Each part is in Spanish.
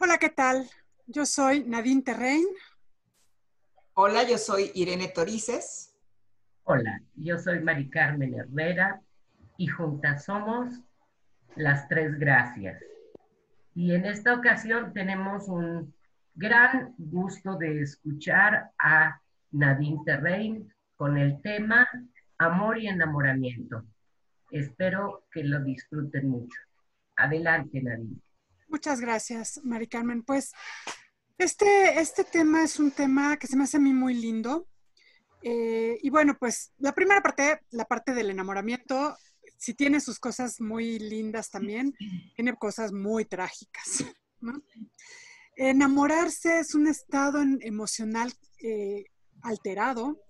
Hola, ¿qué tal? Yo soy Nadine Terrein. Hola, yo soy Irene Torices. Hola, yo soy Mari Carmen Herrera y juntas somos las tres gracias. Y en esta ocasión tenemos un gran gusto de escuchar a Nadine Terrein con el tema Amor y enamoramiento. Espero que lo disfruten mucho. Adelante, Nadine. Muchas gracias, Mari Carmen. Pues este, este tema es un tema que se me hace a mí muy lindo. Eh, y bueno, pues la primera parte, la parte del enamoramiento, si tiene sus cosas muy lindas también, tiene cosas muy trágicas. Enamorarse es un estado emocional eh, alterado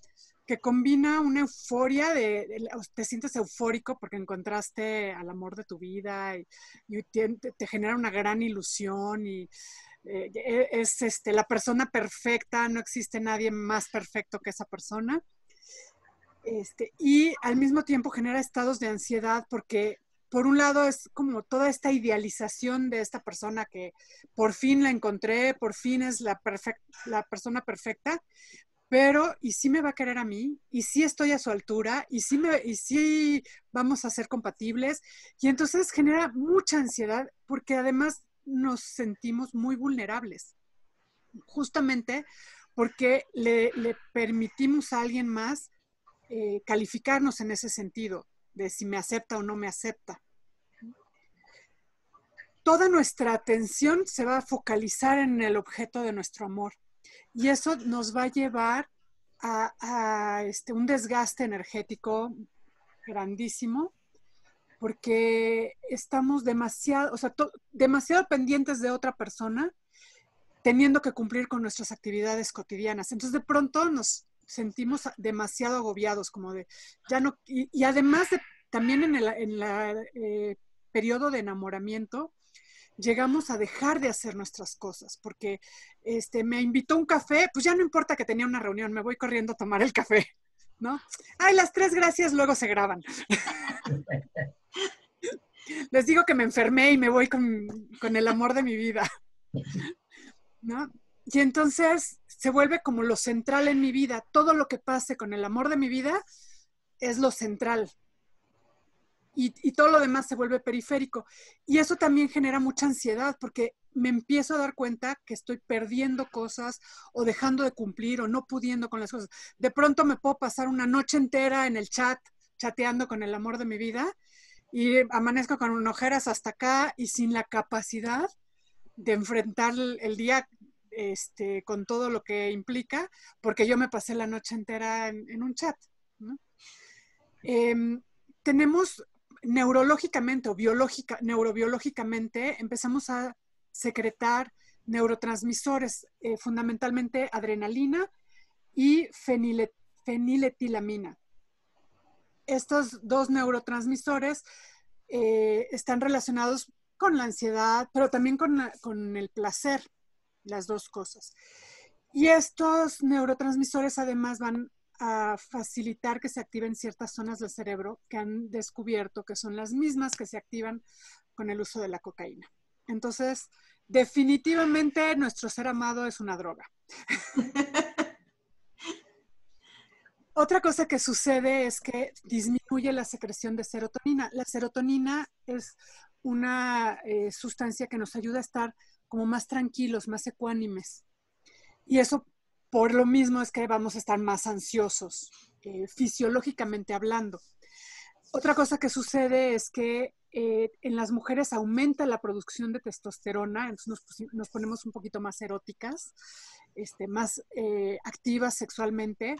que combina una euforia de, te sientes eufórico porque encontraste al amor de tu vida y, te, genera una gran ilusión y eh, e, es este, la persona perfecta, no existe nadie más perfecto que esa persona. Este, y al mismo tiempo genera estados de ansiedad porque por un lado es como toda esta idealización de esta persona que por fin la encontré, por fin es la, la persona perfecta, pero ¿y si me va a querer a mí? ¿Y si estoy a su altura? ¿Y me, y si vamos a ser compatibles? Y entonces genera mucha ansiedad porque además nos sentimos muy vulnerables, justamente porque le, permitimos a alguien más eh, calificarnos en ese sentido, de si me acepta o no me acepta. Toda nuestra atención se va a focalizar en el objeto de nuestro amor y eso nos va a llevar a, este, un desgaste energético grandísimo porque estamos demasiado, o sea, demasiado pendientes de otra persona, teniendo que cumplir con nuestras actividades cotidianas. Entonces, de pronto nos sentimos demasiado agobiados, como de, ya no, y, además de, también en el eh, periodo de enamoramiento, llegamos a dejar de hacer nuestras cosas, porque este, me invitó un café, pues ya no importa que tenía una reunión, me voy corriendo a tomar el café, ¿no? Ay, las tres gracias luego se graban. Les digo que me enfermé y me voy con, con el amor de mi vida, ¿no? Y entonces se vuelve como lo central en mi vida. Todo lo que pase con el amor de mi vida es lo central y, todo lo demás se vuelve periférico. Y eso también genera mucha ansiedad porque me empiezo a dar cuenta que estoy perdiendo cosas o dejando de cumplir o no pudiendo con las cosas. De pronto me puedo pasar una noche entera en el chat chateando con el amor de mi vida y amanezco con ojeras hasta acá y sin la capacidad de enfrentar el día este, con todo lo que implica, porque yo me pasé la noche entera en, un chat. Em, tenemos neurológicamente o biológica, neurobiológicamente empezamos a secretar neurotransmisores, eh, fundamentalmente adrenalina y feniletilamina. Estos dos neurotransmisores eh, están relacionados con la ansiedad, pero también con, con el placer, las dos cosas. Y estos neurotransmisores además van a facilitar que se activen ciertas zonas del cerebro que han descubierto que son las mismas que se activan con el uso de la cocaína. Entonces, definitivamente nuestro ser amado es una droga. Otra cosa que sucede es que disminuye la secreción de serotonina. La serotonina es una eh, sustancia que nos ayuda a estar como más tranquilos, más ecuánimes. Y eso por lo mismo es que vamos a estar más ansiosos, eh, fisiológicamente hablando. Otra cosa que sucede es que eh, en las mujeres aumenta la producción de testosterona, entonces nos, ponemos un poquito más eróticas, este, más eh, activas sexualmente.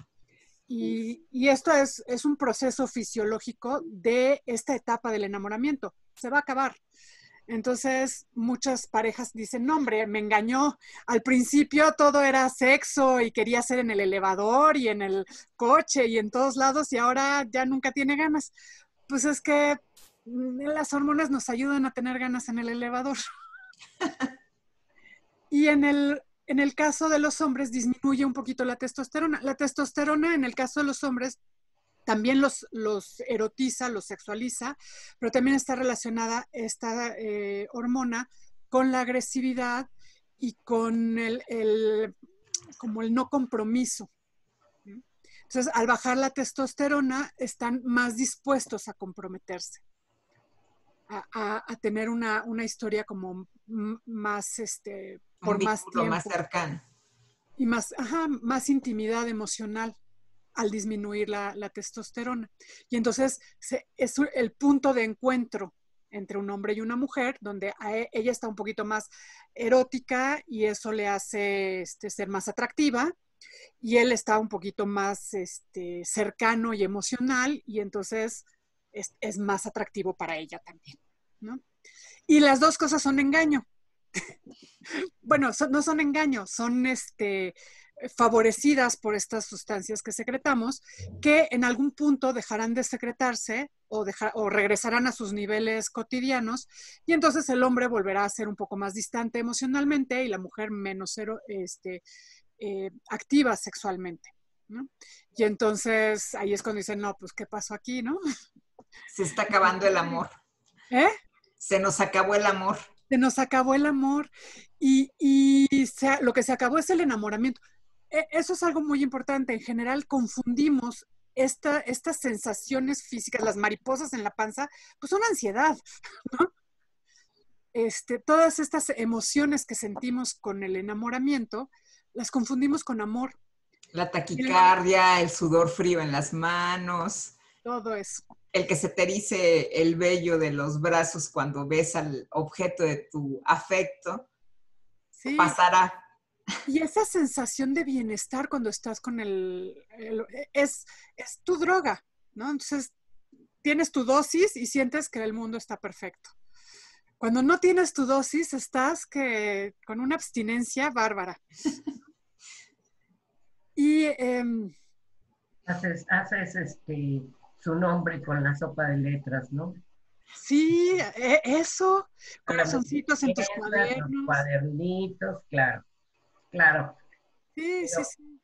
Y, esto es, es, un proceso fisiológico de esta etapa del enamoramiento. Se va a acabar. Entonces, muchas parejas dicen, no, hombre, me engañó. Al principio todo era sexo y quería ser en el elevador y en el coche y en todos lados y ahora ya nunca tiene ganas. Pues es que mm, las hormonas nos ayudan a tener ganas en el elevador. y en el, en el caso de los hombres disminuye un poquito la testosterona. La testosterona en el caso de los hombres también los, los erotiza, los sexualiza, pero también está relacionada esta eh, hormona con la agresividad y con el, como el no compromiso. Entonces, al bajar la testosterona, están más dispuestos a comprometerse, a, tener una, historia como más, este, por más tiempo. más cercano. Y más, ajá, más intimidad emocional al disminuir la, testosterona. Y entonces es el punto de encuentro entre un hombre y una mujer, donde e, ella está un poquito más erótica y eso le hace este, ser más atractiva, y él está un poquito más este, cercano y emocional, y entonces es, más atractivo para ella también. Y las dos cosas son engaño. bueno, no son engaño, son este, favorecidas por estas sustancias que secretamos, que en algún punto dejarán de secretarse o, o regresarán a sus niveles cotidianos y entonces el hombre volverá a ser un poco más distante emocionalmente y la mujer menos este, eh, activa sexualmente. Y entonces ahí es cuando dicen, no, pues, ¿qué pasó aquí, no? Se está acabando el amor. ¿Eh? Se nos acabó el amor. Se nos acabó el amor y, y lo que se acabó es el enamoramiento. E, eso es algo muy importante. En general confundimos esta, estas sensaciones físicas, las mariposas en la panza, pues son ansiedad, ¿no? Este, todas estas emociones que sentimos con el enamoramiento, las confundimos con amor. La taquicardia, el sudor frío en las manos. Todo eso. El que se te erice el vello de los brazos cuando ves al objeto de tu afecto, pasará. Y esa sensación de bienestar cuando estás con el, es, es tu droga, ¿no? Entonces, tienes tu dosis y sientes que el mundo está perfecto. Cuando no tienes tu dosis, estás que con una abstinencia bárbara. y em, haces, haces este su nombre con la sopa de letras, ¿no? Sí, e, eso, corazoncitos en tus cuadernos. Cuadernitos, claro. Claro. Sí, sí, sí.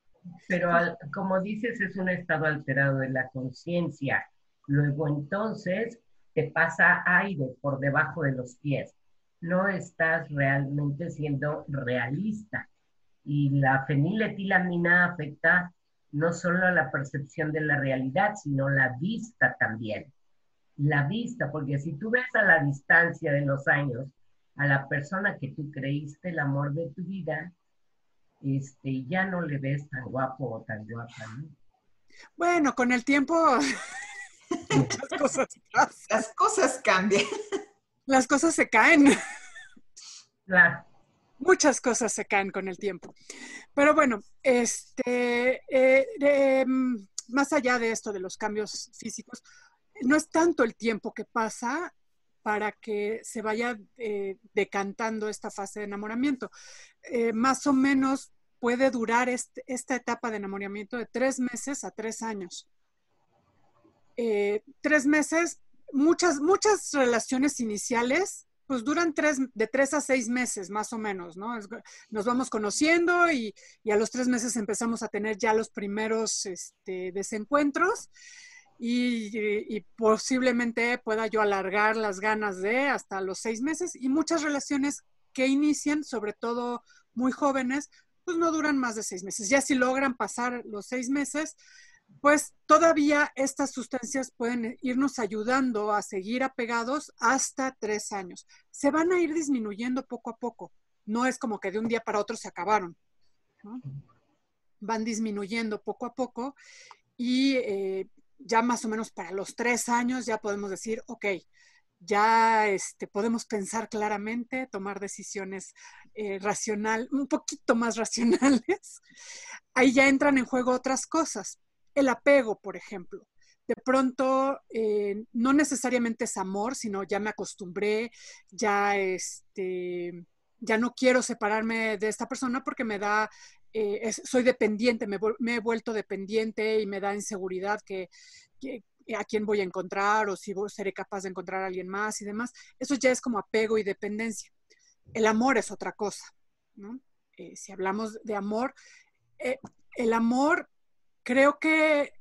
Pero como dices, es un estado alterado de la conciencia. Luego entonces te pasa aire por debajo de los pies. No estás realmente siendo realista. Y la feniletilamina afecta no solo a la percepción de la realidad, sino la vista también. La vista, porque si tú ves a la distancia de los años a la persona que tú creíste el amor de tu vida, este, ya no le ves tan guapo o tan guapa, ¿no? Bueno, con el tiempo muchas cosas Las cosas cambian. Las cosas se caen. Claro. Muchas cosas se caen con el tiempo. Pero bueno, este, eh, em, más allá de esto de los cambios físicos, no es tanto el tiempo que pasa para que se vaya eh, decantando esta fase de enamoramiento. Eh, más o menos puede durar esta etapa de enamoramiento de tres meses a tres años. Eh, tres meses, muchas, muchas relaciones iniciales, pues duran tres, de tres a seis meses más o menos, ¿no? nos vamos conociendo y, a los tres meses empezamos a tener ya los primeros este, desencuentros y, posiblemente pueda yo alargar las ganas de hasta los seis meses y muchas relaciones que inician, sobre todo muy jóvenes, pues no duran más de seis meses. Ya si logran pasar los seis meses, pues todavía estas sustancias pueden irnos ayudando a seguir apegados hasta tres años. Se van a ir disminuyendo poco a poco. No es como que de un día para otro se acabaron. Van disminuyendo poco a poco y eh, ya más o menos para los tres años ya podemos decir, ok, ya este, podemos pensar claramente, tomar decisiones eh, racional, un poquito más racionales. Ahí ya entran en juego otras cosas. El apego, por ejemplo. De pronto, eh, no necesariamente es amor, sino ya me acostumbré, ya, este, ya no quiero separarme de esta persona porque me da, eh, soy dependiente, me, me, he vuelto dependiente y me da inseguridad que, a quién voy a encontrar o si seré capaz de encontrar a alguien más y demás. Eso ya es como apego y dependencia. El amor es otra cosa, ¿no? Eh, si hablamos de amor, eh, el amor, creo que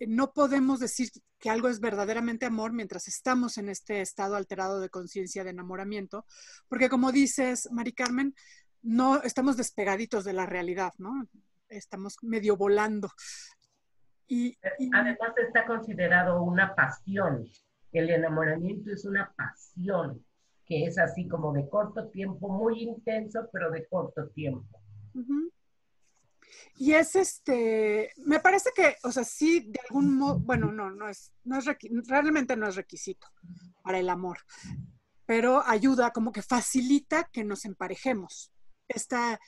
no podemos decir que algo es verdaderamente amor mientras estamos en este estado alterado de conciencia de enamoramiento, porque como dices, Mari Carmen, no estamos despegaditos de la realidad, ¿no? Estamos medio volando. Y, Además está considerado una pasión. El enamoramiento es una pasión que es así como de corto tiempo, muy intenso, pero de corto tiempo. Y es este, me parece que, o sea, sí, de algún modo, bueno, no, no es, no es realmente no es requisito para el amor, pero ayuda, como que facilita que nos emparejemos. Esta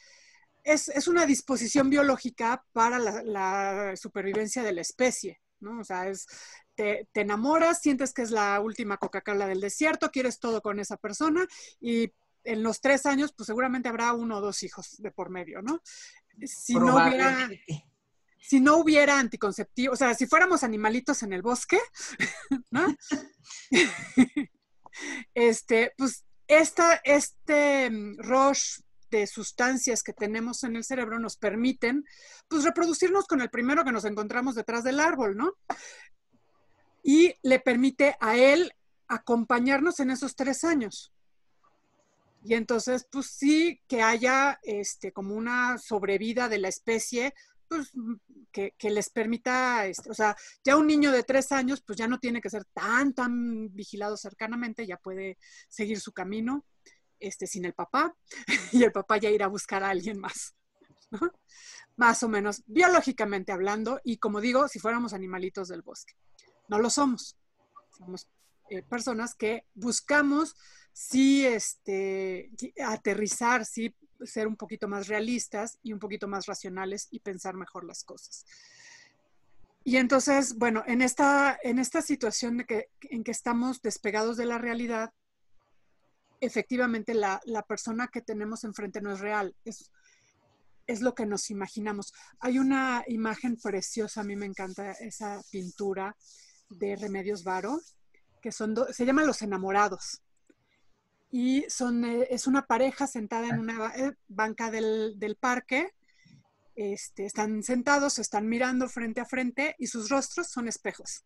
es, es una disposición biológica para la, la, supervivencia de la especie, ¿no? O sea, es, te, te enamoras, sientes que es la última Coca-Cola del desierto, quieres todo con esa persona y en los tres años, pues seguramente habrá uno o dos hijos de por medio, ¿no? Si no hubiera, si no hubiera anticonceptivo, o sea, si fuéramos animalitos en el bosque, ¿no? este, pues esta, este mm, rush de sustancias que tenemos en el cerebro nos permiten, pues, reproducirnos con el primero que nos encontramos detrás del árbol, ¿no? Y le permite a él acompañarnos en esos tres años. Y entonces, pues sí, que haya este, como una sobrevida de la especie, pues que, les permita, este, o sea, ya un niño de tres años, pues ya no tiene que ser tan, tan vigilado cercanamente, ya puede seguir su camino este, sin el papá y el papá ya irá a buscar a alguien más. Más o menos, biológicamente hablando, y como digo, si fuéramos animalitos del bosque. No lo somos. Somos eh, personas que buscamos sí este, aterrizar, sí ser un poquito más realistas y un poquito más racionales y pensar mejor las cosas. Y entonces, bueno, en esta, en esta situación de que, en que estamos despegados de la realidad, efectivamente la, la, persona que tenemos enfrente no es real, es, es lo que nos imaginamos. Hay una imagen preciosa, a mí me encanta esa pintura de Remedios Varo, que son se llaman Los Enamorados. Y son, eh, es una pareja sentada en una eh, banca del, del parque. Este, están sentados, están mirando frente a frente y sus rostros son espejos.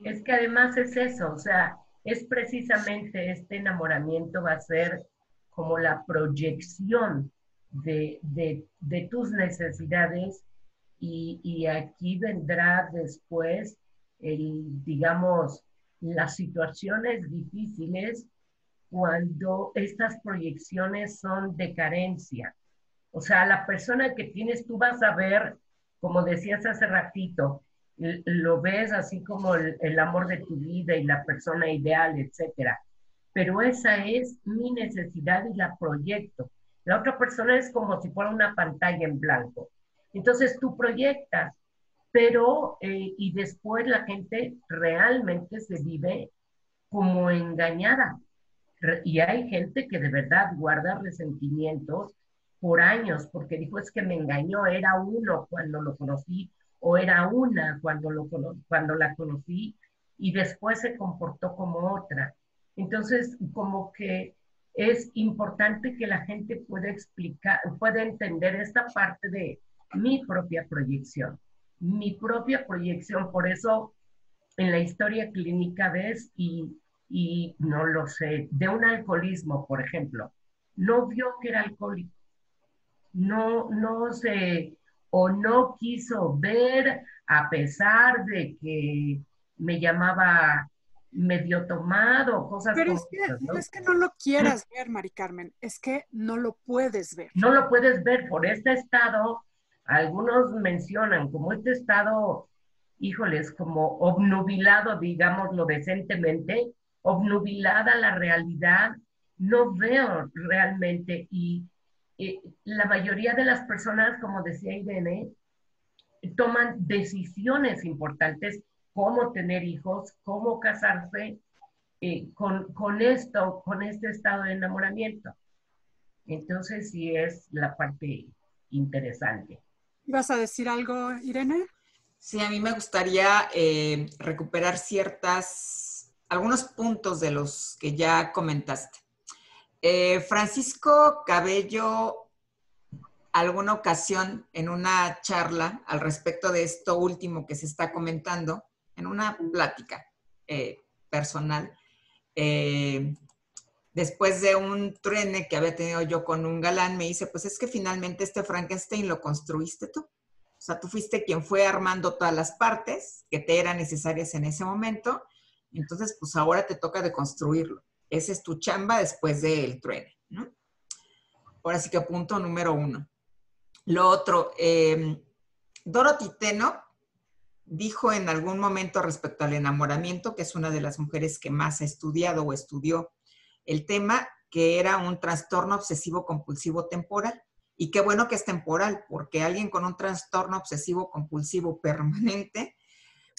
Es que además es eso, o sea, es precisamente este enamoramiento va a ser como la proyección de, de, tus necesidades y, y, aquí vendrá después el, digamos, las situaciones difíciles cuando estas proyecciones son de carencia. O sea, la persona que tienes, tú vas a ver, como decías hace ratito, lo ves así como el, amor de tu vida y la persona ideal, etcétera. Pero esa es mi necesidad y la proyecto. La otra persona es como si fuera una pantalla en blanco. Entonces tú proyectas pero eh, y después la gente realmente se vive como engañada. Y hay gente que de verdad guarda resentimientos por años, porque dijo es que me engañó, era uno cuando lo conocí, o era una cuando, lo, cuando la conocí, y después se comportó como otra. Entonces, como que es importante que la gente pueda explicar, pueda entender esta parte de mi propia proyección mi propia proyección. Por eso en la historia clínica ves y, y no lo sé, de un alcoholismo, por ejemplo, no vio que era alcohólico, no, no sé, o no quiso ver a pesar de que me llamaba medio tomado, cosas Pero es que, ¿no? es que no lo quieras ver, Mari Carmen, es que no lo puedes ver. No lo puedes ver por este estado algunos mencionan como este estado, híjoles, como obnubilado, digámoslo decentemente, obnubilada la realidad, no veo realmente y la mayoría de las personas, como decía Irene, toman decisiones importantes, cómo tener hijos, cómo casarse eh, con, con, esto, con este estado de enamoramiento. Entonces sí es la parte interesante. ¿Vas a decir algo, Irene? Sí, a mí me gustaría eh, recuperar ciertas, algunos puntos de los que ya comentaste. Eh, Francisco Cabello, alguna ocasión en una charla al respecto de esto último que se está comentando, en una plática eh, personal, después de un truene que había tenido yo con un galán, me dice, pues es que finalmente este Frankenstein lo construiste tú. O sea, tú fuiste quien fue armando todas las partes que te eran necesarias en ese momento. Entonces, pues ahora te toca de construirlo. Esa es tu chamba después del truene, ¿no? Ahora sí que punto número uno. Lo otro, eh, Dorothy Teno dijo en algún momento respecto al enamoramiento, que es una de las mujeres que más ha estudiado o estudió el tema, que era un trastorno obsesivo compulsivo temporal. Y qué bueno que es temporal, porque alguien con un trastorno obsesivo compulsivo permanente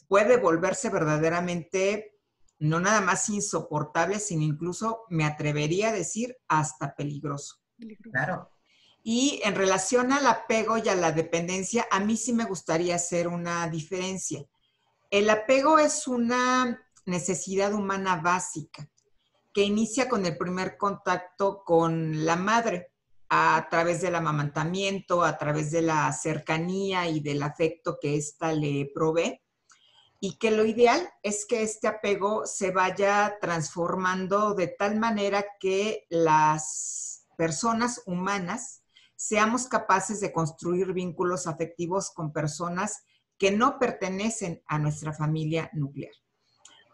puede volverse verdaderamente no nada más insoportable, sino incluso, me atrevería a decir, hasta peligroso. Claro. Y en relación al apego y a la dependencia, a mí sí me gustaría hacer una diferencia. El apego es una necesidad humana básica que inicia con el primer contacto con la madre a través del amamantamiento, a través de la cercanía y del afecto que ésta le provee. Y que lo ideal es que este apego se vaya transformando de tal manera que las personas humanas seamos capaces de construir vínculos afectivos con personas que no pertenecen a nuestra familia nuclear.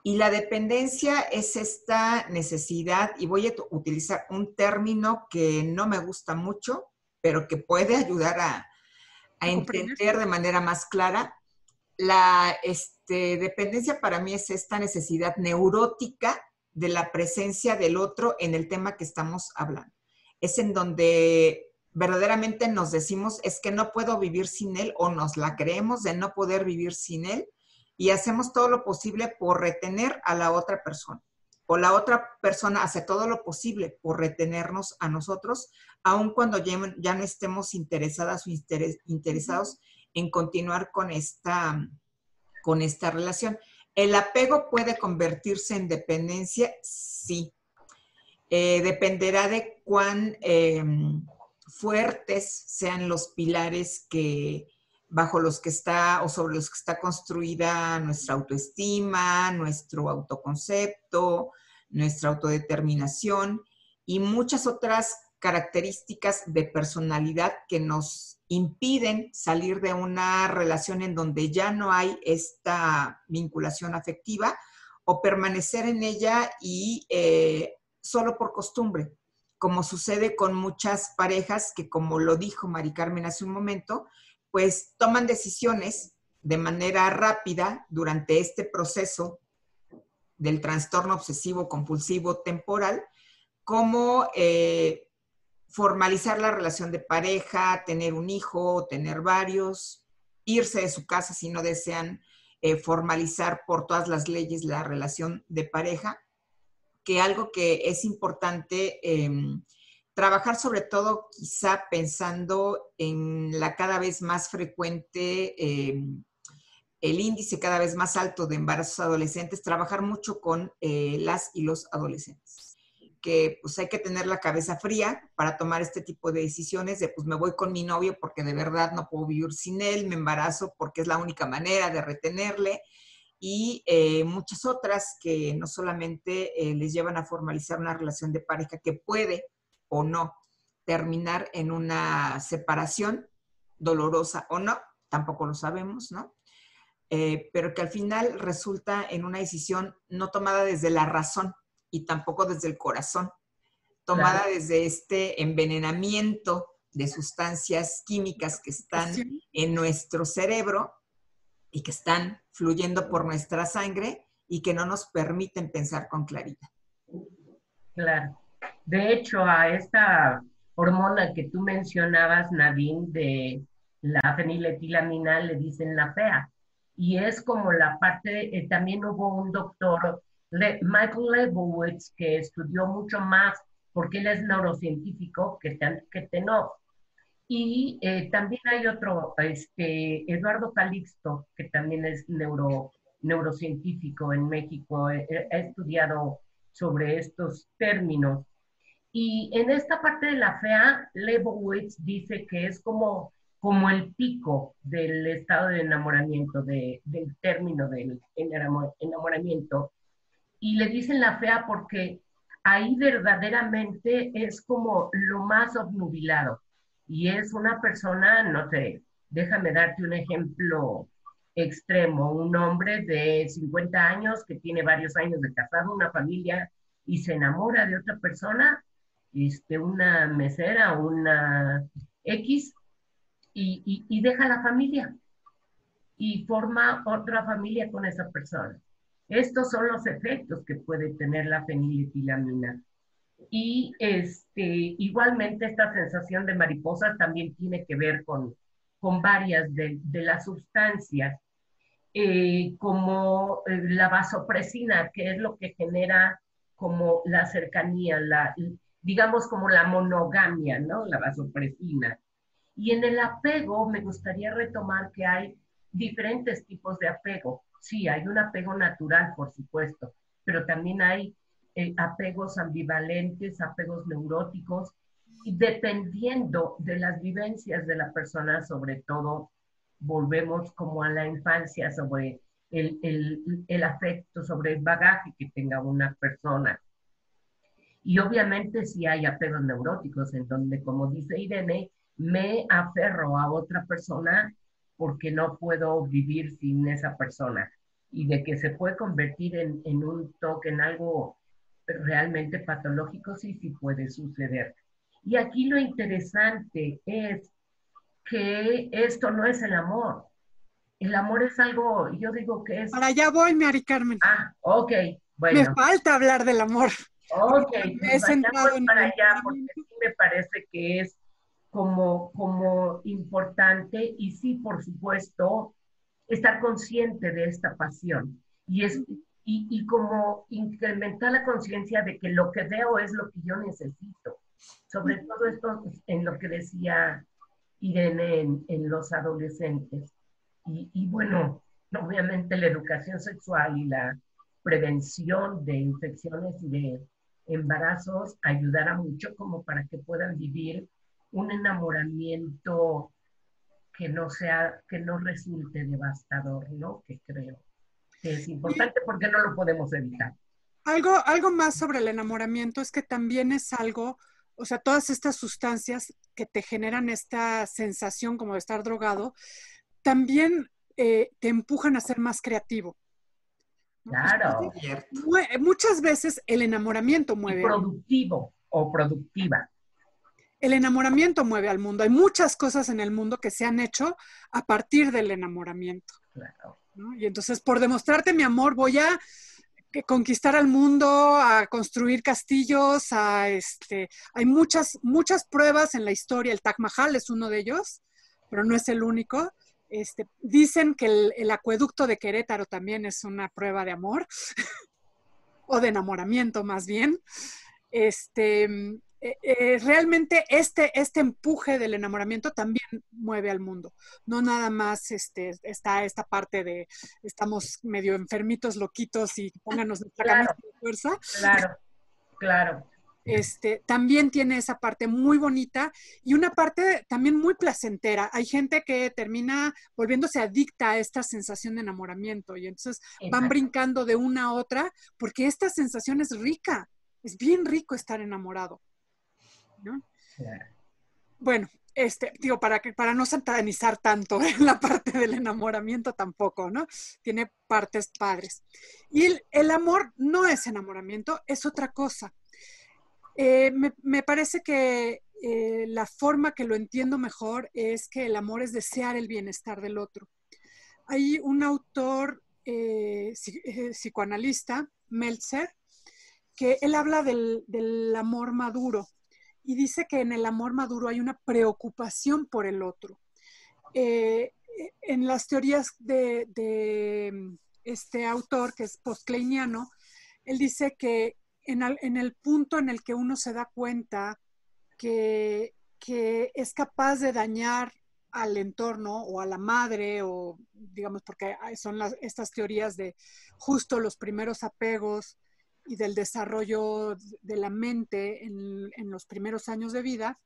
Y la dependencia es esta necesidad, y voy a utilizar un término que no me gusta mucho, pero que puede ayudar a, entender de manera más clara. La este, dependencia para mí es esta necesidad neurótica de la presencia del otro en el tema que estamos hablando. Es en donde verdaderamente nos decimos es que no puedo vivir sin él o nos la creemos de no poder vivir sin él y hacemos todo lo posible por retener a la otra persona. O la otra persona hace todo lo posible por retenernos a nosotros, aun cuando ya, no estemos interesadas o interesados en continuar con esta, con esta relación. ¿El apego puede convertirse en dependencia? Sí. Eh, dependerá de cuán... Em, fuertes sean los pilares que bajo los que está o sobre los que está construida nuestra autoestima, nuestro autoconcepto, nuestra autodeterminación y muchas otras características de personalidad que nos impiden salir de una relación en donde ya no hay esta vinculación afectiva o permanecer en ella y eh, solo por costumbre, como sucede con muchas parejas que, como lo dijo Mari Carmen hace un momento, pues toman decisiones de manera rápida durante este proceso del trastorno obsesivo compulsivo temporal, como eh, formalizar la relación de pareja, tener un hijo, tener varios, irse de su casa si no desean eh, formalizar por todas las leyes la relación de pareja que algo que es importante em, trabajar sobre todo quizá pensando en la cada vez más frecuente, em, el índice cada vez más alto de embarazos adolescentes, trabajar mucho con eh, las y los adolescentes que pues hay que tener la cabeza fría para tomar este tipo de decisiones de pues me voy con mi novio porque de verdad no puedo vivir sin él, me embarazo porque es la única manera de retenerle y eh, muchas otras que no solamente eh, les llevan a formalizar una relación de pareja que puede o no terminar en una separación dolorosa o no, tampoco lo sabemos, ¿no? Eh, pero que al final resulta en una decisión no tomada desde la razón y tampoco desde el corazón, tomada desde este envenenamiento de sustancias químicas que están en nuestro cerebro y que están fluyendo por nuestra sangre y que no nos permiten pensar con claridad. Claro. De hecho, a esta hormona que tú mencionabas, Nadine, de la feniletilamina, le dicen la fea. Y es como la parte, eh, también hubo un doctor, Michael Lebowitz, que estudió mucho más, porque él es neurocientífico, que, que Tenov. Y eh, también hay otro, este, Eduardo Calixto, que también es neuro, neurocientífico en México, eh, eh, ha estudiado sobre estos términos. Y en esta parte de la FEA, Lebowitz dice que es como, como el pico del estado de enamoramiento, de, del término del enamoramiento. Y le dicen la FEA porque ahí verdaderamente es como lo más obnubilado. Y es una persona, no sé, déjame darte un ejemplo extremo, un hombre de 50 años que tiene varios años de casado, una familia, y se enamora de otra persona, este, una mesera, una X, y, y deja la familia y forma otra familia con esa persona. Estos son los efectos que puede tener la feniletilamina. Y este, igualmente esta sensación de mariposas también tiene que ver con, con varias de, de las sustancias, eh, como eh, la vasopresina, que es lo que genera como la cercanía, la, digamos como la monogamia, ¿no? La vasopresina. Y en el apego me gustaría retomar que hay diferentes tipos de apego. Sí, hay un apego natural, por supuesto, pero también hay eh, apegos ambivalentes, apegos neuróticos, y dependiendo de las vivencias de la persona, sobre todo, volvemos como a la infancia sobre el, el, el afecto, sobre el bagaje que tenga una persona. Y obviamente si hay apegos neuróticos en donde, como dice Irene, me aferro a otra persona porque no puedo vivir sin esa persona y de que se puede convertir en, en un toque, en algo realmente patológico, sí, sí puede suceder. Y aquí lo interesante es que esto no es el amor. El amor es algo, yo digo que es... Para allá voy, Mari Carmen. Ah, ok, bueno. Me falta hablar del amor. Ok, me he para allá porque sí me parece que es como, como importante y sí, por supuesto, estar consciente de esta pasión y, es, y, y como incrementar la conciencia de que lo que veo es lo que yo necesito. Sobre todo esto en lo que decía Irene en, en los adolescentes. Y, y bueno, obviamente la educación sexual y la prevención de infecciones y de embarazos ayudará mucho como para que puedan vivir un enamoramiento que no sea, que no resulte devastador, ¿no? Que creo que es importante porque no lo podemos evitar. Algo, algo más sobre el enamoramiento es que también es algo, o sea, todas estas sustancias que te generan esta sensación como de estar drogado, también eh, te empujan a ser más creativo. Claro. muchas veces el enamoramiento mueve. productivo o productiva el enamoramiento mueve al mundo. Hay muchas cosas en el mundo que se han hecho a partir del enamoramiento. Y entonces, por demostrarte mi amor, voy a conquistar al mundo, a construir castillos, a este, hay muchas, muchas pruebas en la historia. El Taj Mahal es uno de ellos, pero no es el único. Este, dicen que el, el acueducto de Querétaro también es una prueba de amor, o de enamoramiento más bien. Este, eh, eh, realmente este, este empuje del enamoramiento también mueve al mundo. No nada más este, está esta parte de estamos medio enfermitos, loquitos y pónganos nuestra claro, de fuerza. Claro, claro. Este, también tiene esa parte muy bonita y una parte también muy placentera. Hay gente que termina volviéndose adicta a esta sensación de enamoramiento y entonces van brincando de una a otra porque esta sensación es rica. Es bien rico estar enamorado. Bueno, este, digo, para, que, para no satanizar tanto en la parte del enamoramiento tampoco, ¿no? Tiene partes padres. Y el, amor no es enamoramiento, es otra cosa. Eh, me, parece que eh, la forma que lo entiendo mejor es que el amor es desear el bienestar del otro. Hay un autor eh, psicoanalista, Meltzer, que él habla del, del amor maduro y dice que en el amor maduro hay una preocupación por el otro. Eh, en las teorías de, este autor, que es postcleiniano, él dice que en, el punto en el que uno se da cuenta que, es capaz de dañar al entorno o a la madre, o digamos, porque son estas teorías de justo los primeros apegos, y del desarrollo de la mente en, los primeros años de vida,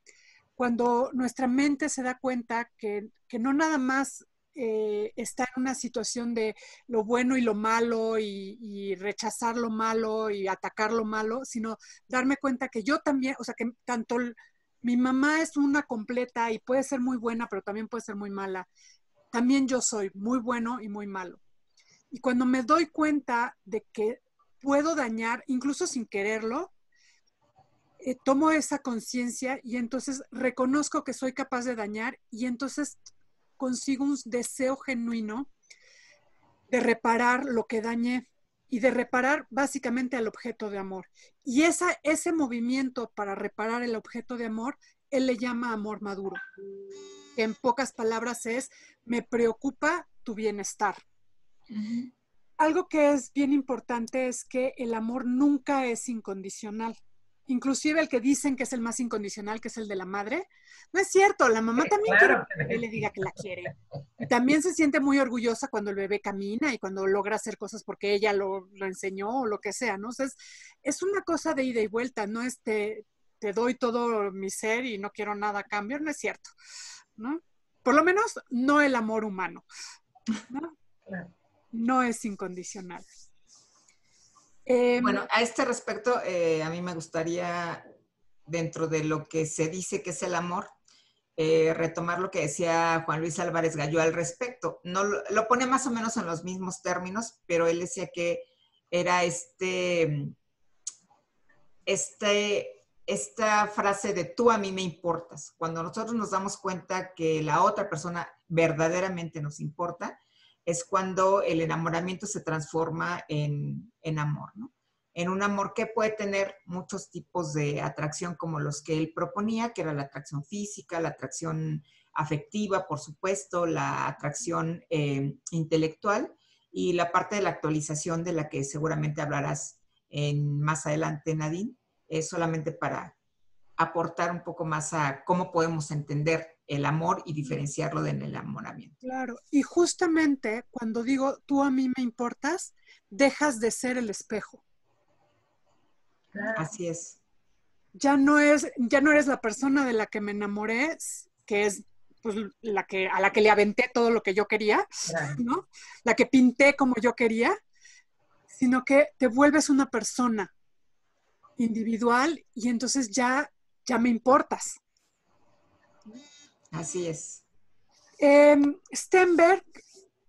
cuando nuestra mente se da cuenta que, no nada más eh, está en una situación de lo bueno y lo malo y, rechazar lo malo y atacar lo malo, sino darme cuenta que yo también, o sea, que tanto mi mamá es una completa y puede ser muy buena, pero también puede ser muy mala. También yo soy muy bueno y muy malo. Y cuando me doy cuenta de que puedo dañar, incluso sin quererlo, eh, tomo esa conciencia y entonces reconozco que soy capaz de dañar y entonces consigo un deseo genuino de reparar lo que dañé y de reparar básicamente al objeto de amor. Y esa, ese movimiento para reparar el objeto de amor, él le llama amor maduro. en pocas palabras es, me preocupa tu bienestar. Algo que es bien importante es que el amor nunca es incondicional inclusive el que dicen que es el más incondicional, que es el de la madre. No es cierto, la mamá también quiere que le diga que la quiere. Y también se siente muy orgullosa cuando el bebé camina y cuando logra hacer cosas porque ella lo, enseñó o lo que sea, ¿no? O es, es una cosa de ida y vuelta, no es te, te doy todo mi ser y no quiero nada a cambio, no es cierto, ¿no? Por lo menos no el amor humano, ¿no? No es incondicional. Em, bueno, a este respecto, eh, a mí me gustaría, dentro de lo que se dice que es el amor, eh, retomar lo que decía Juan Luis Álvarez Galló al respecto. No lo, pone más o menos en los mismos términos, pero él decía que era este, este, esta frase de tú a mí me importas. Cuando nosotros nos damos cuenta que la otra persona verdaderamente nos importa, es cuando el enamoramiento se transforma en, amor, ¿no? En un amor que puede tener muchos tipos de atracción como los que él proponía, que era la atracción física, la atracción afectiva, por supuesto, la atracción eh, intelectual y la parte de la actualización de la que seguramente hablarás en, más adelante, Nadine, es solamente para aportar un poco más a cómo podemos entender el amor y diferenciarlo del enamoramiento. Claro, y justamente cuando digo tú a mí me importas, dejas de ser el espejo. Así es. Ya no es, ya no eres la persona de la que me enamoré, que es pues, la que, a la que le aventé todo lo que yo quería, ¿no? La que pinté como yo quería, sino que te vuelves una persona individual y entonces ya, ya me importas. Así es. Em, Stenberg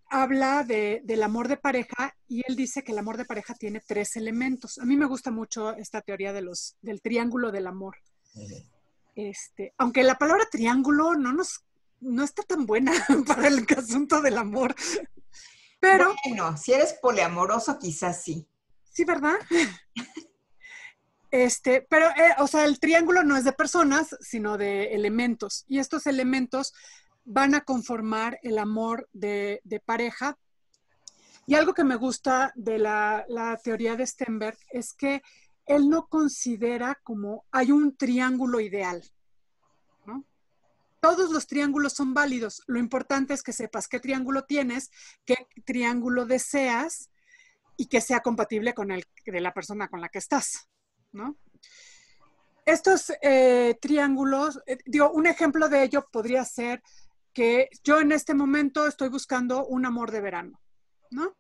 habla del amor de pareja y él dice que el amor de pareja tiene tres elementos. A mí me gusta mucho esta teoría de los, del triángulo del amor. Este, aunque la palabra triángulo no nos no está tan buena para el asunto del amor. Pero. Bueno, si eres poliamoroso, quizás sí. Sí, ¿verdad? Este, pero, eh, o sea, el triángulo no es de personas, sino de elementos. Y estos elementos van a conformar el amor de, pareja. Y algo que me gusta de la, teoría de Stenberg es que él no considera como hay un triángulo ideal. Todos los triángulos son válidos. Lo importante es que sepas qué triángulo tienes, qué triángulo deseas y que sea compatible con el de la persona con la que estás. ¿No? Estos eh, triángulos, eh, digo, un ejemplo de ello podría ser que yo en este momento estoy buscando un amor de verano, ¿no?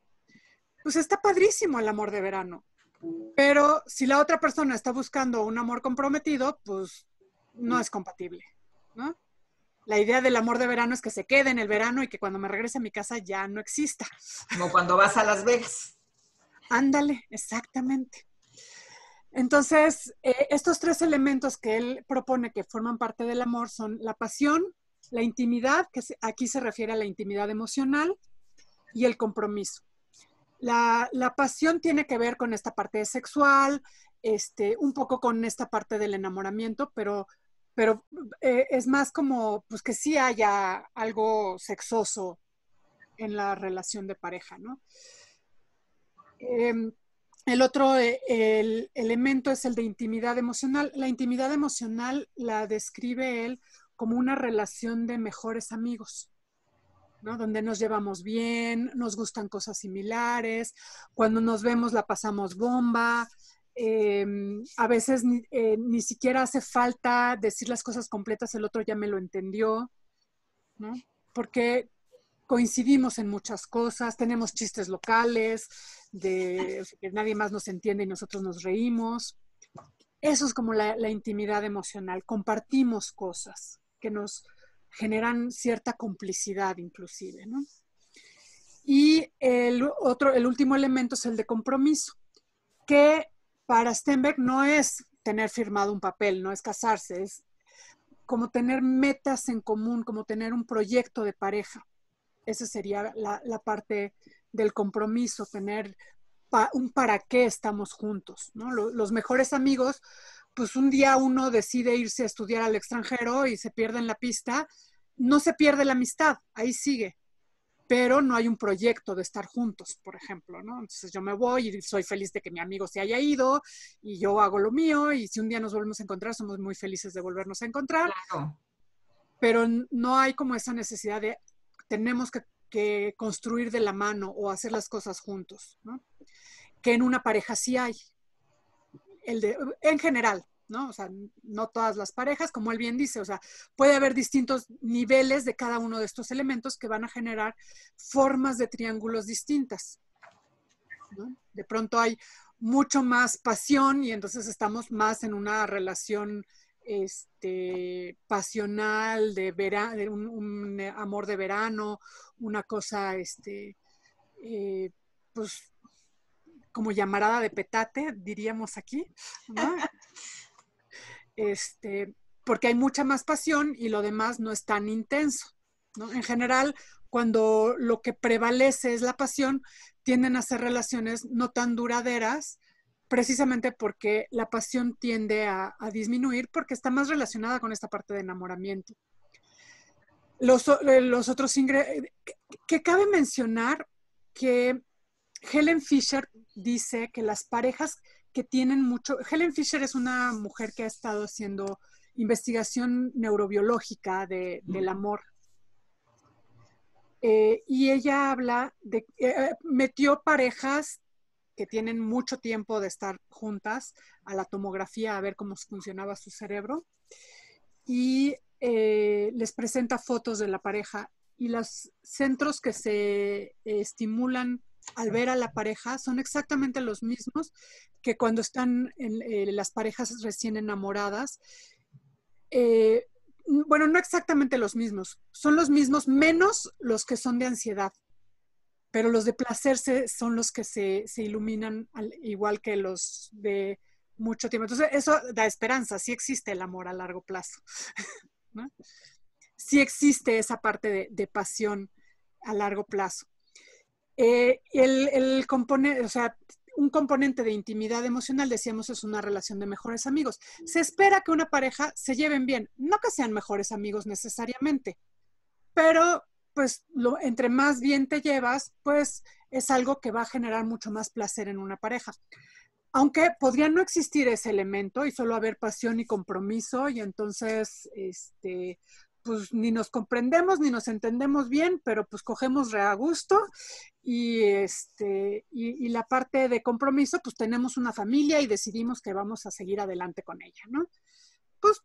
Pues está padrísimo el amor de verano, pero si la otra persona está buscando un amor comprometido, pues no es compatible, ¿no? La idea del amor de verano es que se quede en el verano y que cuando me regrese a mi casa ya no exista. Como cuando vas a Las Vegas. Ándale, exactamente. Entonces, eh, estos tres elementos que él propone que forman parte del amor son la pasión, la intimidad, que aquí se refiere a la intimidad emocional, y el compromiso. La, pasión tiene que ver con esta parte sexual, este, un poco con esta parte del enamoramiento, pero, pero eh, es más como pues que sí haya algo sexoso en la relación de pareja, ¿no? Em, el otro eh, el elemento es el de intimidad emocional. La intimidad emocional la describe él como una relación de mejores amigos, ¿no? Donde nos llevamos bien, nos gustan cosas similares, cuando nos vemos la pasamos bomba, em, a veces ni, eh, ni, siquiera hace falta decir las cosas completas, el otro ya me lo entendió, ¿no? Porque coincidimos en muchas cosas, tenemos chistes locales, de que nadie más nos entiende y nosotros nos reímos. Eso es como la, intimidad emocional. Compartimos cosas que nos generan cierta complicidad inclusive. Y el otro, el último elemento es el de compromiso, que para Stenberg no es tener firmado un papel, no es casarse, es como tener metas en común, como tener un proyecto de pareja. Esa sería la, parte del compromiso, tener un para qué estamos juntos. ¿no? Los, mejores amigos, pues un día uno decide irse a estudiar al extranjero y se pierde en la pista, no se pierde la amistad, ahí sigue, pero no hay un proyecto de estar juntos, por ejemplo, ¿no? Entonces yo me voy y soy feliz de que mi amigo se haya ido y yo hago lo mío y si un día nos volvemos a encontrar, somos muy felices de volvernos a encontrar. Pero no hay como esa necesidad de tenemos que, construir de la mano o hacer las cosas juntos, ¿no? Que en una pareja sí hay. El de, en general, ¿no? O sea, no todas las parejas, como él bien dice, o sea, puede haber distintos niveles de cada uno de estos elementos que van a generar formas de triángulos distintas. De pronto hay mucho más pasión y entonces estamos más en una relación este, pasional, de, de un, amor de verano, una cosa, este, eh, pues, como llamarada de petate, diríamos aquí, este, porque hay mucha más pasión y lo demás no es tan intenso. En general, cuando lo que prevalece es la pasión, tienden a ser relaciones no tan duraderas precisamente porque la pasión tiende a, disminuir porque está más relacionada con esta parte de enamoramiento. Los, eh, los otros ingredientes, que cabe mencionar que Helen Fisher dice que las parejas que tienen mucho, Helen Fisher es una mujer que ha estado haciendo investigación neurobiológica del amor. Eh, y ella habla de, eh, metió parejas que tienen mucho tiempo de estar juntas a la tomografía a ver cómo funcionaba su cerebro y eh, les presenta fotos de la pareja y los centros que se estimulan al ver a la pareja son exactamente los mismos que cuando están en, eh, las parejas recién enamoradas. Eh, bueno, no exactamente los mismos, son los mismos menos los que son de ansiedad pero los de placer son los que se, iluminan igual que los de mucho tiempo. Entonces, eso da esperanza, sí existe el amor a largo plazo. Sí existe esa parte de, pasión a largo plazo. Eh, el, el componente, o sea, un componente de intimidad emocional, decíamos, es una relación de mejores amigos. Se espera que una pareja se lleven bien, no que sean mejores amigos necesariamente, pero pues lo, entre más bien te llevas, pues es algo que va a generar mucho más placer en una pareja. Aunque podría no existir ese elemento y solo haber pasión y compromiso y entonces, este, pues ni nos comprendemos ni nos entendemos bien, pero pues cogemos re a gusto y, este, y, y, la parte de compromiso, pues tenemos una familia y decidimos que vamos a seguir adelante con ella, ¿no? Pues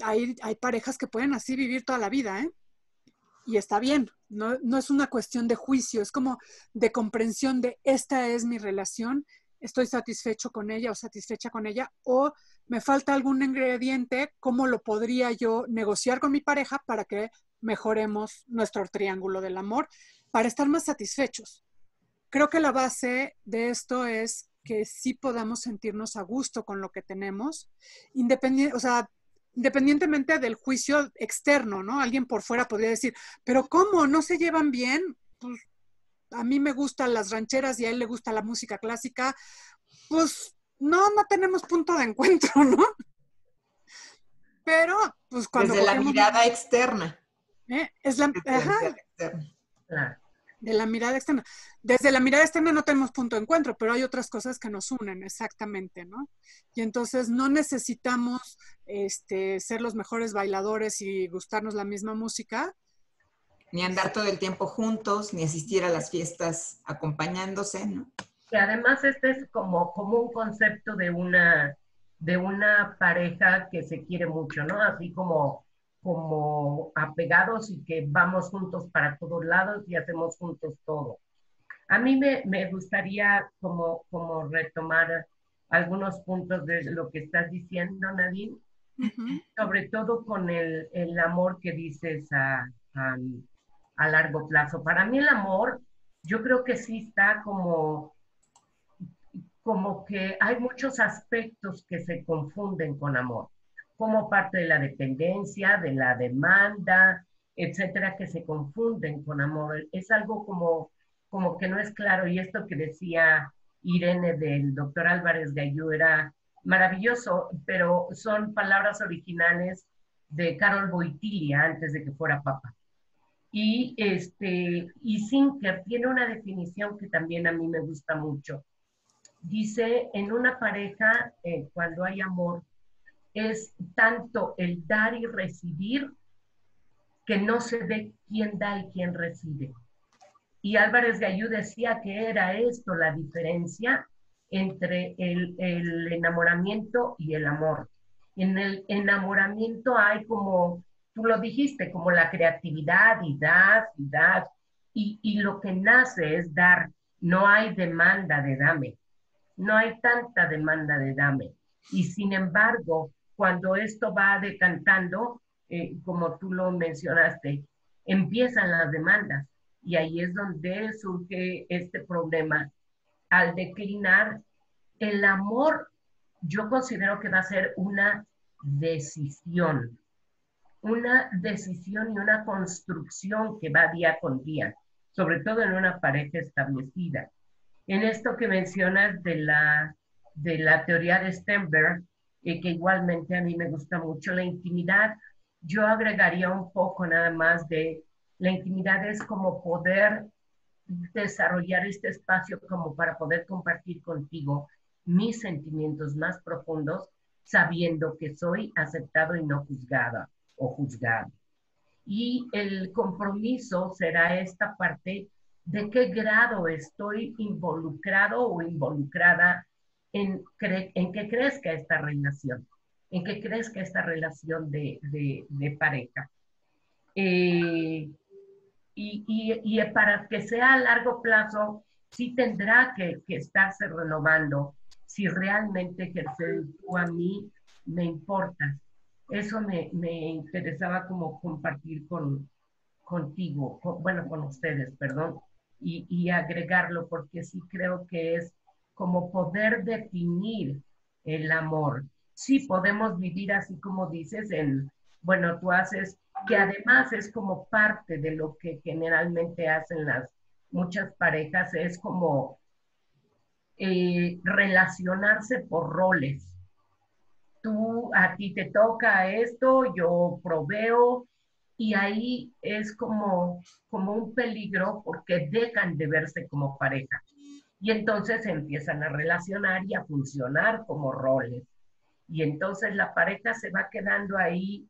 hay, hay parejas que pueden así vivir toda la vida, ¿eh? Y está bien, no, no, es una cuestión de juicio, es como de comprensión de esta es mi relación, estoy satisfecho con ella o satisfecha con ella, o me falta algún ingrediente, ¿cómo lo podría yo negociar con mi pareja para que mejoremos nuestro triángulo del amor, para estar más satisfechos? Creo que la base de esto es que sí podamos sentirnos a gusto con lo que tenemos, independiente, o sea, independientemente del juicio externo, ¿no? Alguien por fuera podría decir, pero ¿cómo? ¿No se llevan bien? Pues a mí me gustan las rancheras y a él le gusta la música clásica. Pues no, no tenemos punto de encuentro, ¿no? Pero, pues cuando... Desde la mirada externa. ¿Eh? Es la... Ajá. Externa de la mirada externa. Desde la mirada externa no tenemos punto de encuentro, pero hay otras cosas que nos unen, exactamente, ¿no? Y entonces no necesitamos este, ser los mejores bailadores y gustarnos la misma música. Ni andar todo el tiempo juntos, ni asistir a las fiestas acompañándose, ¿no? Y además este es como, como un concepto de una, de una pareja que se quiere mucho, ¿no? Así como como apegados y que vamos juntos para todos lados y hacemos juntos todo. A mí me, me gustaría como, como retomar algunos puntos de lo que estás diciendo, Nadine, sobre todo con el, el, amor que dices a, a, a largo plazo. Para mí el amor, yo creo que sí está como como que hay muchos aspectos que se confunden con amor, como parte de la dependencia, de la demanda, etcétera, que se confunden con amor. Es algo como, como que no es claro. Y esto que decía Irene del doctor Álvarez Gallú era maravilloso, pero son palabras originales de Carol Boitilia antes de que fuera papa. Y, este, y Sinker tiene una definición que también a mí me gusta mucho dice, en una pareja, eh, cuando hay amor, es tanto el dar y recibir que no se ve quién da y quién recibe. Y Álvarez Gallú decía que era esto la diferencia entre el, el enamoramiento y el amor. En el enamoramiento hay como, tú lo dijiste, como la creatividad y das y das, y, y lo que nace es dar, no hay demanda de dame no hay tanta demanda de dame. Y sin embargo, cuando esto va decantando, eh, como tú lo mencionaste, empiezan las demandas. Y ahí es donde surge este problema. Al declinar, el amor yo considero que va a ser una decisión, una decisión y una construcción que va día con día, sobre todo en una pareja establecida. En esto que mencionas de la, de la teoría de Stenberg, que igualmente a mí me gusta mucho, la intimidad, yo agregaría un poco nada más de la intimidad es como poder desarrollar este espacio como para poder compartir contigo mis sentimientos más profundos, sabiendo que soy aceptado y no juzgada o juzgado. Y el compromiso será esta parte de qué grado estoy involucrado o involucrada en, en que crezca esta relación, en que crezca esta relación de, pareja. Eh, y, para que sea a largo plazo, sí tendrá que, estarse renovando si realmente ejercer tú a mí me importa. Eso me, interesaba como compartir con, contigo, bueno, con ustedes, perdón y, agregarlo, porque sí creo que es como poder definir el amor. Sí podemos vivir así como dices, en, bueno, tú haces, que además es como parte de lo que generalmente hacen las muchas parejas, es como eh, relacionarse por roles. Tú, a ti te toca esto, yo proveo, y ahí es como, como un peligro porque dejan de verse como pareja. Y entonces empiezan a relacionar y a funcionar como roles. Y entonces la pareja se va quedando ahí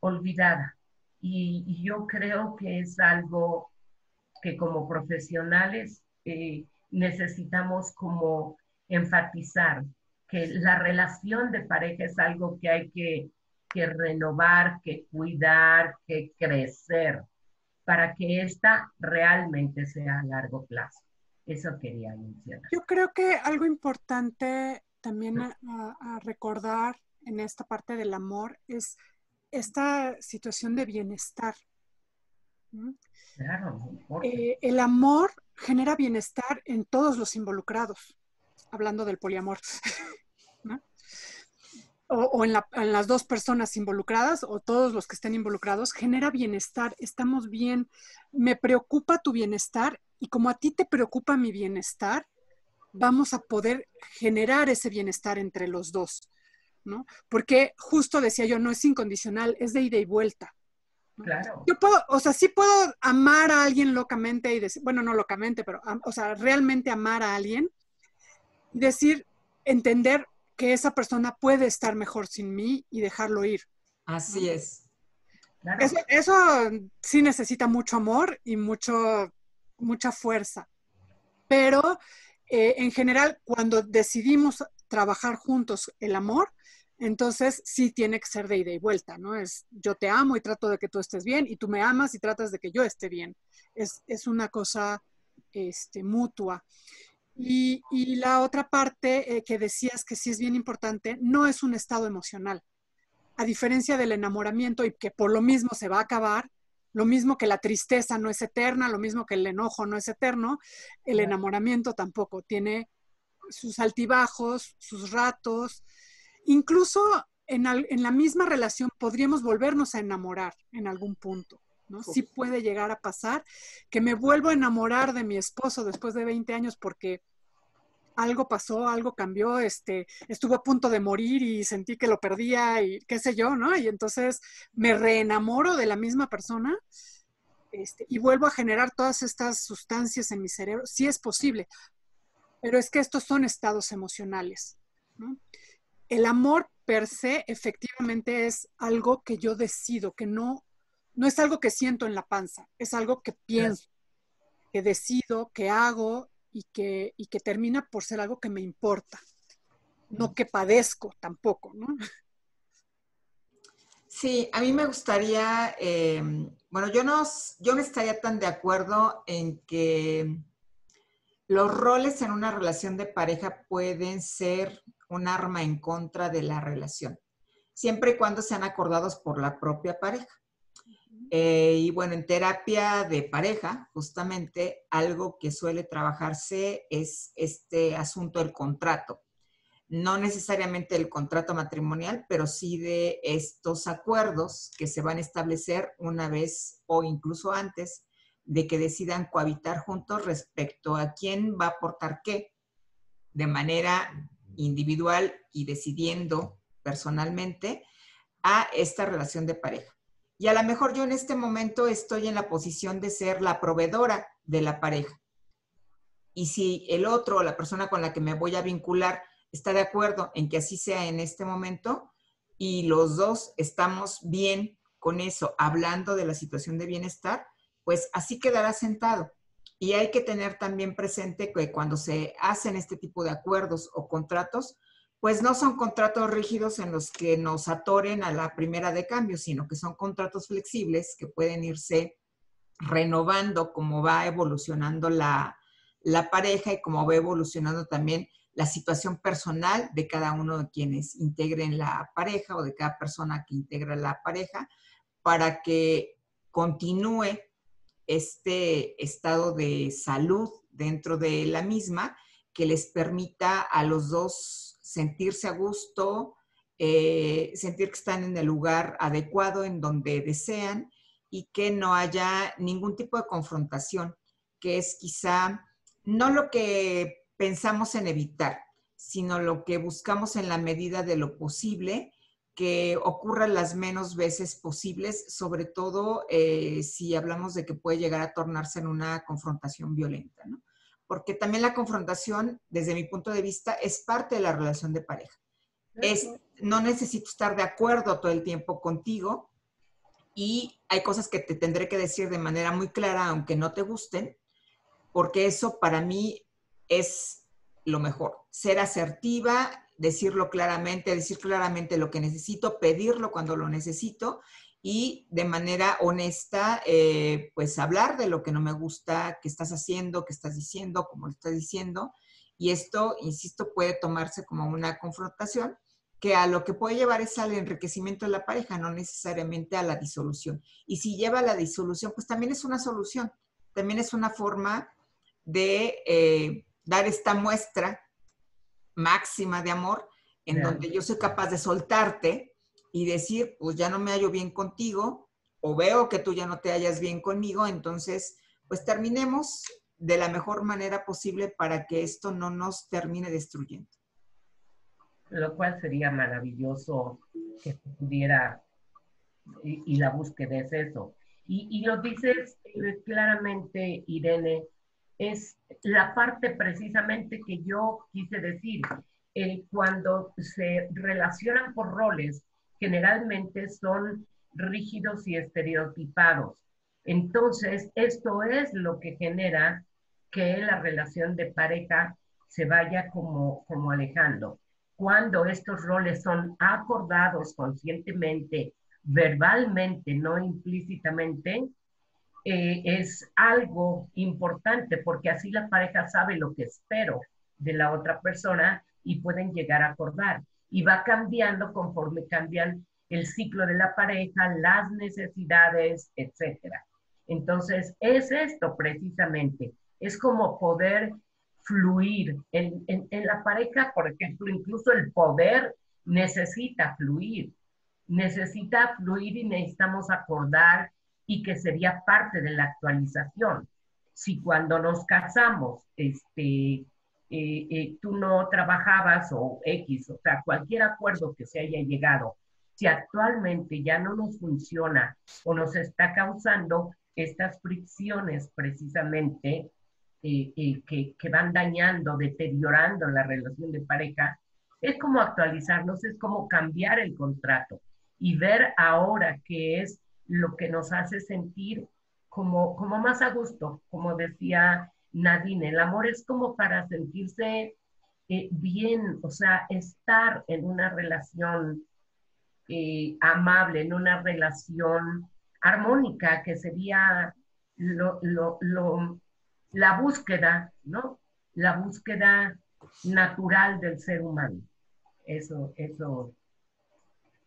olvidada. Y, yo creo que es algo que como profesionales eh, necesitamos como enfatizar, que la relación de pareja es algo que hay que que renovar, que cuidar, que crecer, para que esta realmente sea a largo plazo. Eso quería mencionar. Yo creo que algo importante también a, recordar en esta parte del amor es esta situación de bienestar. Claro, eh, el amor genera bienestar en todos los involucrados, hablando del poliamor. o, en, las dos personas involucradas o todos los que estén involucrados, genera bienestar, estamos bien, me preocupa tu bienestar y como a ti te preocupa mi bienestar, vamos a poder generar ese bienestar entre los dos, ¿no? Porque justo decía yo, no es incondicional, es de ida y vuelta. Claro. Yo puedo, o sea, sí puedo amar a alguien locamente y decir, bueno, no locamente, pero, o sea, realmente amar a alguien y decir, entender, que esa persona puede estar mejor sin mí y dejarlo ir. Así es. Eso, sí necesita mucho amor y mucho, mucha fuerza. Pero eh, en general, cuando decidimos trabajar juntos el amor, Entonces, sí tiene que ser de ida y vuelta, ¿no? Es yo te amo y trato de que tú estés bien y tú me amas y tratas de que yo esté bien. Es, una cosa este, mutua. Y, la otra parte eh, que decías que sí es bien importante, no es un estado emocional. A diferencia del enamoramiento y que por lo mismo se va a acabar, lo mismo que la tristeza no es eterna, lo mismo que el enojo no es eterno, el enamoramiento tampoco. Tiene sus altibajos, sus ratos. Incluso en, la misma relación podríamos volvernos a enamorar en algún punto. ¿no? Sí puede llegar a pasar que me vuelvo a enamorar de mi esposo después de 20 años porque algo pasó, algo cambió, este, estuvo a punto de morir y sentí que lo perdía y qué sé yo, ¿no? Y entonces me reenamoro de la misma persona este, y vuelvo a generar todas estas sustancias en mi cerebro. Sí es posible, pero es que estos son estados emocionales. El amor per se efectivamente es algo que yo decido, que no, no es algo que siento en la panza, es algo que pienso, que decido, que hago y que, y que termina por ser algo que me importa, no que padezco tampoco, ¿no? Sí, a mí me gustaría, eh, bueno, yo no, yo no estaría tan de acuerdo en que los roles en una relación de pareja pueden ser un arma en contra de la relación, siempre y cuando sean acordados por la propia pareja. Eh, y bueno, en terapia de pareja, justamente algo que suele trabajarse es este asunto del contrato. No necesariamente el contrato matrimonial, pero sí de estos acuerdos que se van a establecer una vez o incluso antes de que decidan cohabitar juntos respecto a quién va a aportar qué de manera individual y decidiendo personalmente a esta relación de pareja. Y a lo mejor yo en este momento estoy en la posición de ser la proveedora de la pareja. Y si el otro, la persona con la que me voy a vincular, está de acuerdo en que así sea en este momento y los dos estamos bien con eso, hablando de la situación de bienestar, pues así quedará sentado. Y hay que tener también presente que cuando se hacen este tipo de acuerdos o contratos, pues no son contratos rígidos en los que nos atoren a la primera de cambio, sino que son contratos flexibles que pueden irse renovando como va evolucionando la, pareja y como va evolucionando también la situación personal de cada uno de quienes integren la pareja o de cada persona que integra la pareja para que continúe este estado de salud dentro de la misma que les permita a los dos sentirse a gusto, eh, sentir que están en el lugar adecuado, en donde desean y que no haya ningún tipo de confrontación, que es quizá no lo que pensamos en evitar, sino lo que buscamos en la medida de lo posible que ocurra las menos veces posibles, sobre todo eh, si hablamos de que puede llegar a tornarse en una confrontación violenta. Porque también la confrontación, desde mi punto de vista, es parte de la relación de pareja. Es, no necesito estar de acuerdo todo el tiempo contigo y hay cosas que te tendré que decir de manera muy clara, aunque no te gusten, porque eso para mí es lo mejor. Ser asertiva, decirlo claramente, decir claramente lo que necesito, pedirlo cuando lo necesito y de manera honesta, eh, pues hablar de lo que no me gusta, que estás haciendo, que estás diciendo, como lo estás diciendo. Y esto, insisto, puede tomarse como una confrontación que a lo que puede llevar es al enriquecimiento de la pareja, no necesariamente a la disolución. Y si lleva a la disolución, pues también es una solución, también es una forma de eh, dar esta muestra máxima de amor en donde yo soy capaz de soltarte y decir, pues ya no me hallo bien contigo o veo que tú ya no te hallas bien conmigo, entonces, pues terminemos de la mejor manera posible para que esto no nos termine destruyendo. Lo cual sería maravilloso que pudiera, y, la búsqueda es eso. Y, lo dices eh, claramente, Irene, es la parte precisamente que yo quise decir. Cuando se relacionan por roles, generalmente son rígidos y estereotipados. Entonces, esto es lo que genera que la relación de pareja se vaya como, como alejando. cuando estos roles son acordados conscientemente, verbalmente, no implícitamente, eh, es algo importante porque así la pareja sabe lo que espero de la otra persona y pueden llegar a acordar. Y va cambiando conforme cambian el ciclo de la pareja, las necesidades, etcétera. Entonces, es esto precisamente, es como poder fluir. En, en, la pareja, por ejemplo, incluso el poder necesita fluir, necesita fluir y necesitamos acordar y que sería parte de la actualización. Si cuando nos casamos, este, eh, eh, tú no trabajabas o X, o sea, cualquier acuerdo que se haya llegado, si actualmente ya no nos funciona o nos está causando estas fricciones precisamente eh, que, que, van dañando, deteriorando la relación de pareja, es como actualizarnos, es como cambiar el contrato y ver ahora qué es lo que nos hace sentir como, como más a gusto, como decía Nadine, el amor es como para sentirse eh, bien, o sea, estar en una relación eh, amable, en una relación armónica, que sería lo, la búsqueda, ¿no? La búsqueda natural del ser humano. Eso, eso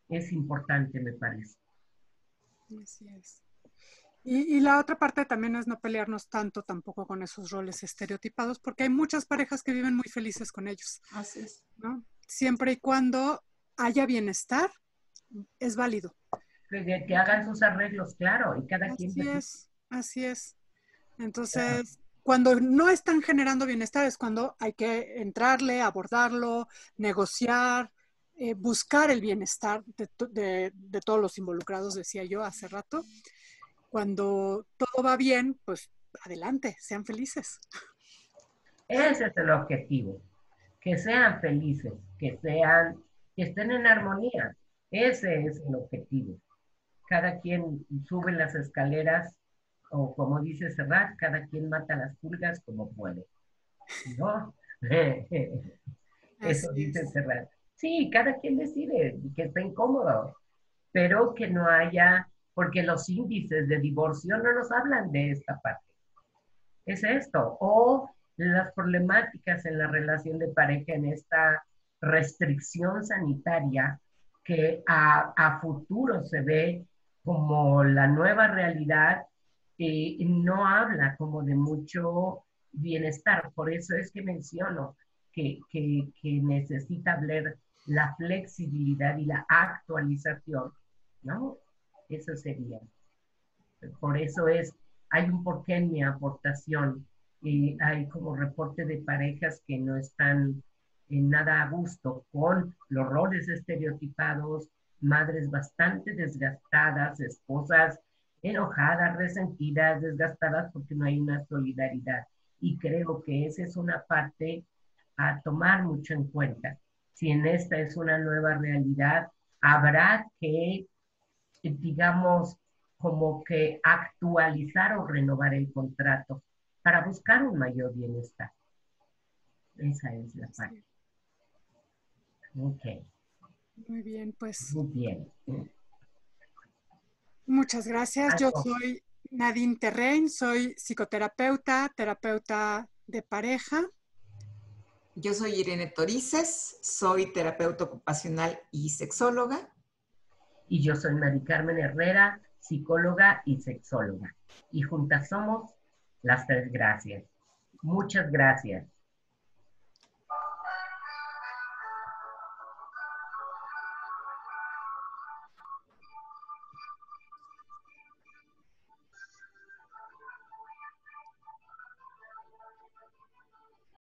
es importante, me parece. Así es. Y, la otra parte también es no pelearnos tanto tampoco con esos roles estereotipados, porque hay muchas parejas que viven muy felices con ellos. Así es. ¿no? Siempre y cuando haya bienestar, es válido. Que, hagan sus arreglos, claro, y cada así quien. Así es, así es. Entonces, cuando no están generando bienestar es cuando hay que entrarle, abordarlo, negociar, eh, buscar el bienestar de, de, todos los involucrados, decía yo hace rato. Cuando todo va bien, pues adelante, sean felices. Ese es el objetivo, que sean felices, que sean, que estén en armonía. Ese es el objetivo. Cada quien sube las escaleras o como dice Serrat, cada quien mata las pulgas como puede. ¿No? Eso dice Serrat. Sí, cada quien decide que esté incómodo, pero que no haya, porque los índices de divorcio no nos hablan de esta parte. Es esto. O las problemáticas en la relación de pareja, en esta restricción sanitaria que a, a futuro se ve como la nueva realidad no habla como de mucho bienestar. Por eso es que menciono que, que, necesita hablar la flexibilidad y la actualización, ¿no? Eso sería. Por eso es, hay un porqué en mi aportación. y hay como reporte de parejas que no están en nada a gusto con los roles estereotipados, madres bastante desgastadas, esposas enojadas, resentidas, desgastadas porque no hay una solidaridad. Y creo que esa es una parte a tomar mucho en cuenta. Si en esta es una nueva realidad, habrá que, digamos, como que actualizar o renovar el contrato para buscar un mayor bienestar. Esa es la parte. Ok. Muy bien, pues. Muy bien. Muchas gracias. Yo soy Nadine Terrein, soy psicoterapeuta, terapeuta de pareja. Yo soy Irene Torices, soy terapeuta ocupacional y sexóloga. Y yo soy Mari Carmen Herrera, psicóloga y sexóloga. Y juntas somos las tres gracias. Muchas gracias.